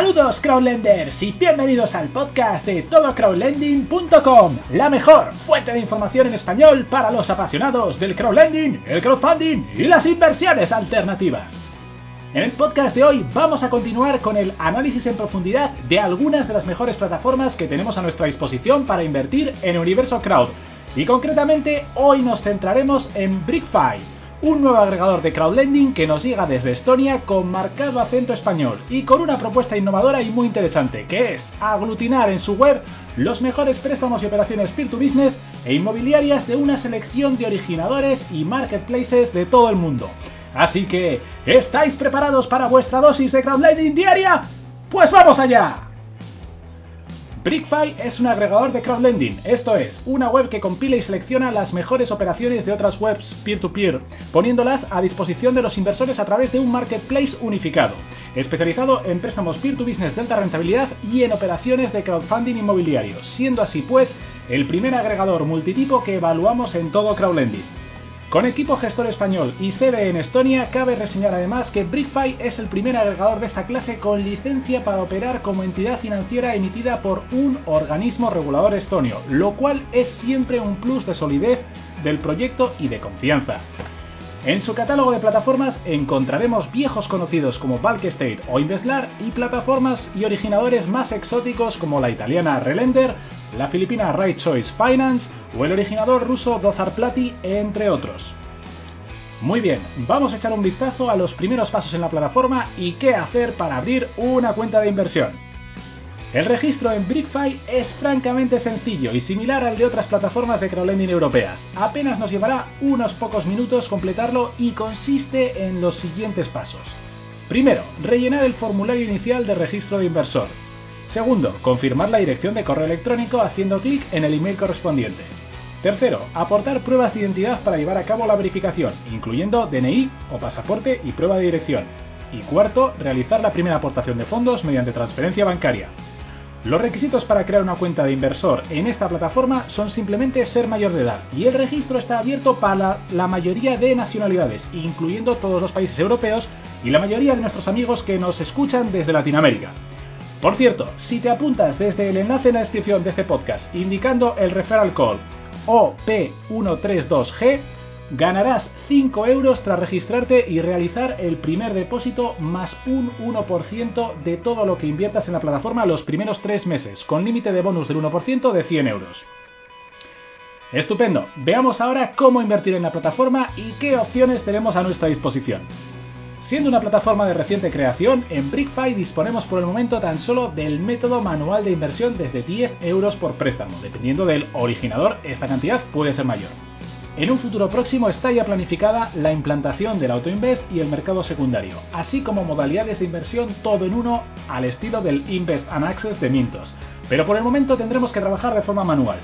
Saludos crowdlenders y bienvenidos al podcast de todocrowdlending.com, la mejor fuente de información en español para los apasionados del crowdlending, el crowdfunding y las inversiones alternativas. En el podcast de hoy vamos a continuar con el análisis en profundidad de algunas de las mejores plataformas que tenemos a nuestra disposición para invertir en Universo Crowd. Y concretamente hoy nos centraremos en BrickFi un nuevo agregador de crowdlending que nos llega desde Estonia con marcado acento español y con una propuesta innovadora y muy interesante, que es aglutinar en su web los mejores préstamos y operaciones peer-to-business e inmobiliarias de una selección de originadores y marketplaces de todo el mundo. Así que, ¿estáis preparados para vuestra dosis de crowdlending diaria? ¡Pues vamos allá! BrickFi es un agregador de crowdlending, esto es, una web que compila y selecciona las mejores operaciones de otras webs peer-to-peer, poniéndolas a disposición de los inversores a través de un marketplace unificado, especializado en préstamos peer-to-business de alta rentabilidad y en operaciones de crowdfunding inmobiliario, siendo así pues el primer agregador multitipo que evaluamos en todo crowdlending. Con equipo gestor español y sede en Estonia, cabe reseñar además que BrickFi es el primer agregador de esta clase con licencia para operar como entidad financiera emitida por un organismo regulador estonio, lo cual es siempre un plus de solidez del proyecto y de confianza. En su catálogo de plataformas encontraremos viejos conocidos como Bulk State o Investlar y plataformas y originadores más exóticos como la italiana Relender, la filipina Right Choice Finance o el originador ruso Dozar Plati, entre otros. Muy bien, vamos a echar un vistazo a los primeros pasos en la plataforma y qué hacer para abrir una cuenta de inversión. El registro en BrickFi es francamente sencillo y similar al de otras plataformas de crowdlending europeas. Apenas nos llevará unos pocos minutos completarlo y consiste en los siguientes pasos. Primero, rellenar el formulario inicial de registro de inversor. Segundo, confirmar la dirección de correo electrónico haciendo clic en el email correspondiente. Tercero, aportar pruebas de identidad para llevar a cabo la verificación, incluyendo DNI o pasaporte y prueba de dirección. Y cuarto, realizar la primera aportación de fondos mediante transferencia bancaria. Los requisitos para crear una cuenta de inversor en esta plataforma son simplemente ser mayor de edad y el registro está abierto para la mayoría de nacionalidades, incluyendo todos los países europeos y la mayoría de nuestros amigos que nos escuchan desde Latinoamérica. Por cierto, si te apuntas desde el enlace en la descripción de este podcast indicando el referral call OP132G, ganarás 5 euros tras registrarte y realizar el primer depósito más un 1% de todo lo que inviertas en la plataforma los primeros 3 meses, con límite de bonus del 1% de 100 euros. Estupendo, veamos ahora cómo invertir en la plataforma y qué opciones tenemos a nuestra disposición. Siendo una plataforma de reciente creación, en BrickFi disponemos por el momento tan solo del método manual de inversión desde 10 euros por préstamo. Dependiendo del originador, esta cantidad puede ser mayor. En un futuro próximo está ya planificada la implantación del AutoInvest y el mercado secundario, así como modalidades de inversión todo en uno al estilo del Invest and Access de Mintos. Pero por el momento tendremos que trabajar de forma manual.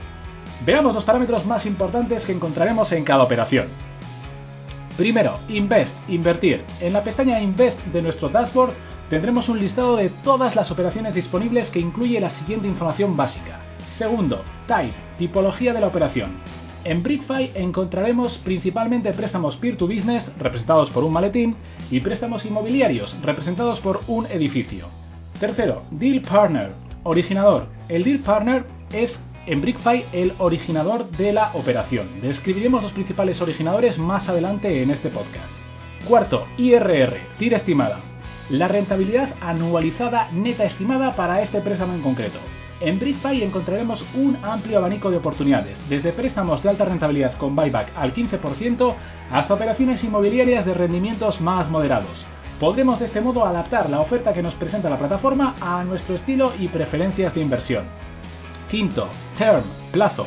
Veamos los parámetros más importantes que encontraremos en cada operación. Primero, Invest, invertir. En la pestaña Invest de nuestro dashboard tendremos un listado de todas las operaciones disponibles que incluye la siguiente información básica. Segundo, Type, tipología de la operación. En BrickFi encontraremos principalmente préstamos peer-to-business representados por un maletín y préstamos inmobiliarios representados por un edificio. Tercero, Deal Partner, originador. El Deal Partner es en BrickFi el originador de la operación. Describiremos los principales originadores más adelante en este podcast. Cuarto, IRR, tira estimada. La rentabilidad anualizada neta estimada para este préstamo en concreto. En BrickFi encontraremos un amplio abanico de oportunidades, desde préstamos de alta rentabilidad con buyback al 15% hasta operaciones inmobiliarias de rendimientos más moderados. Podremos de este modo adaptar la oferta que nos presenta la plataforma a nuestro estilo y preferencias de inversión. Quinto, term, plazo.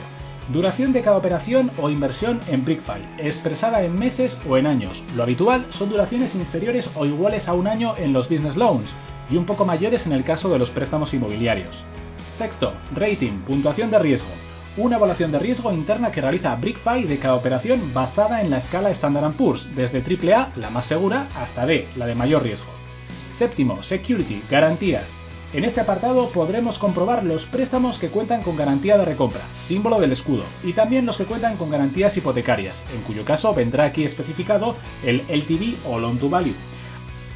Duración de cada operación o inversión en BrickFi, expresada en meses o en años. Lo habitual son duraciones inferiores o iguales a un año en los business loans y un poco mayores en el caso de los préstamos inmobiliarios. Sexto, rating, puntuación de riesgo. Una evaluación de riesgo interna que realiza BrickFi de cada operación basada en la escala Standard Poor's, desde AAA, la más segura, hasta D, la de mayor riesgo. Séptimo, security, garantías. En este apartado podremos comprobar los préstamos que cuentan con garantía de recompra, símbolo del escudo, y también los que cuentan con garantías hipotecarias, en cuyo caso vendrá aquí especificado el LTV o Loan to Value.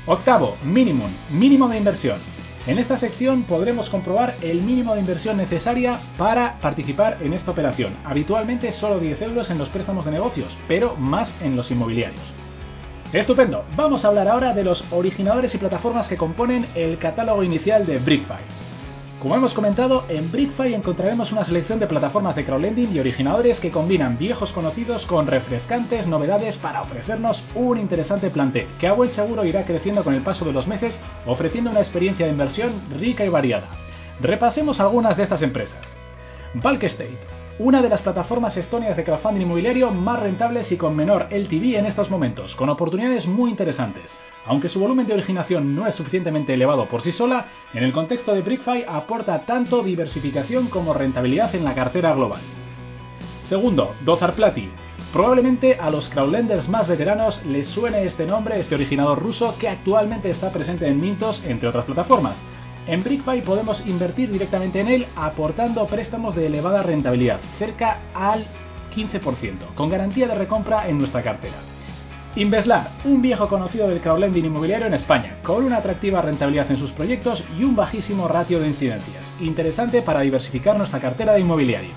Octavo, minimum, mínimo de inversión. En esta sección podremos comprobar el mínimo de inversión necesaria para participar en esta operación. Habitualmente solo 10 euros en los préstamos de negocios, pero más en los inmobiliarios. Estupendo, vamos a hablar ahora de los originadores y plataformas que componen el catálogo inicial de BrickFi. Como hemos comentado, en BrickFi encontraremos una selección de plataformas de crowdlending y originadores que combinan viejos conocidos con refrescantes novedades para ofrecernos un interesante plantel, que a buen seguro irá creciendo con el paso de los meses, ofreciendo una experiencia de inversión rica y variada. Repasemos algunas de estas empresas. Bulk Estate, una de las plataformas estonias de crowdfunding inmobiliario más rentables y con menor LTV en estos momentos, con oportunidades muy interesantes. Aunque su volumen de originación no es suficientemente elevado por sí sola, en el contexto de BrickFi aporta tanto diversificación como rentabilidad en la cartera global. Segundo, Dozar Plati. Probablemente a los crowdlenders más veteranos les suene este nombre, este originador ruso que actualmente está presente en Mintos, entre otras plataformas. En BrickFi podemos invertir directamente en él aportando préstamos de elevada rentabilidad, cerca al 15%, con garantía de recompra en nuestra cartera. Inveslar, un viejo conocido del crowdlending inmobiliario en España, con una atractiva rentabilidad en sus proyectos y un bajísimo ratio de incidencias, interesante para diversificar nuestra cartera de inmobiliario.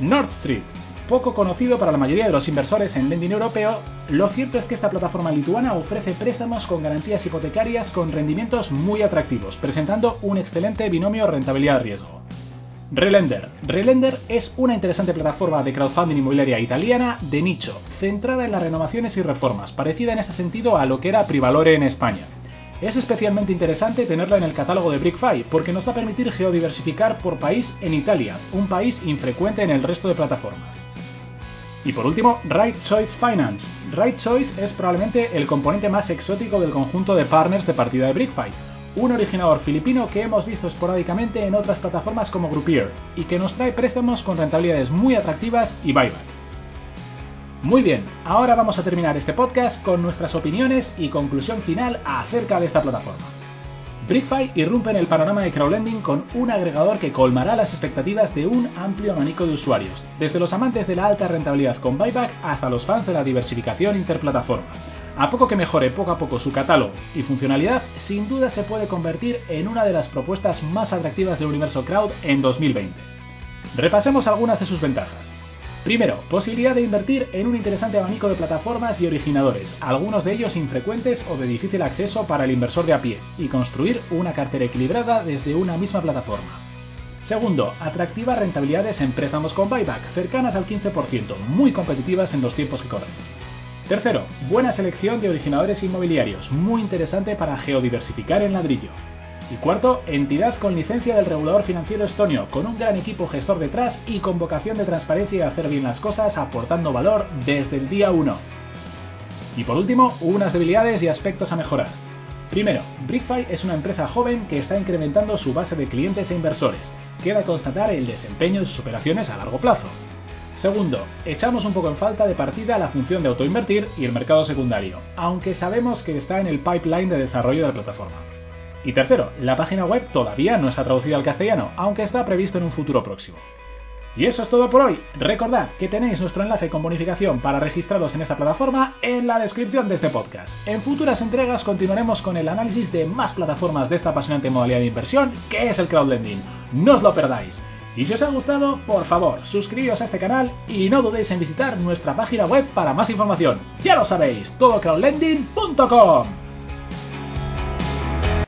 North Street, poco conocido para la mayoría de los inversores en lending europeo, lo cierto es que esta plataforma lituana ofrece préstamos con garantías hipotecarias con rendimientos muy atractivos, presentando un excelente binomio rentabilidad-riesgo. Relender. Relender es una interesante plataforma de crowdfunding inmobiliaria italiana de nicho, centrada en las renovaciones y reformas, parecida en este sentido a lo que era Privalore en España. Es especialmente interesante tenerla en el catálogo de BrickFi porque nos va a permitir geodiversificar por país en Italia, un país infrecuente en el resto de plataformas. Y por último, Right Choice Finance. Right Choice es probablemente el componente más exótico del conjunto de partners de partida de BrickFi, un originador filipino que hemos visto esporádicamente en otras plataformas como Groupier y que nos trae préstamos con rentabilidades muy atractivas y buyback. Muy bien, ahora vamos a terminar este podcast con nuestras opiniones y conclusión final acerca de esta plataforma. BrickFi irrumpe en el panorama de crowdlending con un agregador que colmará las expectativas de un amplio abanico de usuarios, desde los amantes de la alta rentabilidad con buyback hasta los fans de la diversificación interplataforma. A poco que mejore poco a poco su catálogo y funcionalidad, sin duda se puede convertir en una de las propuestas más atractivas del universo crowd en 2020. Repasemos algunas de sus ventajas. Primero, posibilidad de invertir en un interesante abanico de plataformas y originadores, algunos de ellos infrecuentes o de difícil acceso para el inversor de a pie, y construir una cartera equilibrada desde una misma plataforma. Segundo, atractivas rentabilidades en préstamos con buyback, cercanas al 15%, muy competitivas en los tiempos que corren. Tercero, buena selección de originadores inmobiliarios, muy interesante para geodiversificar en ladrillo. Y cuarto, entidad con licencia del regulador financiero estonio, con un gran equipo gestor detrás y con vocación de transparencia y hacer bien las cosas, aportando valor desde el día 1. Y por último, unas debilidades y aspectos a mejorar. Primero, BrickFi es una empresa joven que está incrementando su base de clientes e inversores. Queda constatar el desempeño de sus operaciones a largo plazo. Segundo, echamos un poco en falta de partida la función de autoinvertir y el mercado secundario, aunque sabemos que está en el pipeline de desarrollo de la plataforma. Y tercero, la página web todavía no está traducida al castellano, aunque está previsto en un futuro próximo. Y eso es todo por hoy. Recordad que tenéis nuestro enlace con bonificación para registraros en esta plataforma en la descripción de este podcast. En futuras entregas continuaremos con el análisis de más plataformas de esta apasionante modalidad de inversión que es el crowdlending. No os lo perdáis. Y si os ha gustado, por favor, suscribíos a este canal y no dudéis en visitar nuestra página web para más información. Ya lo sabéis, todocrowdlending.com.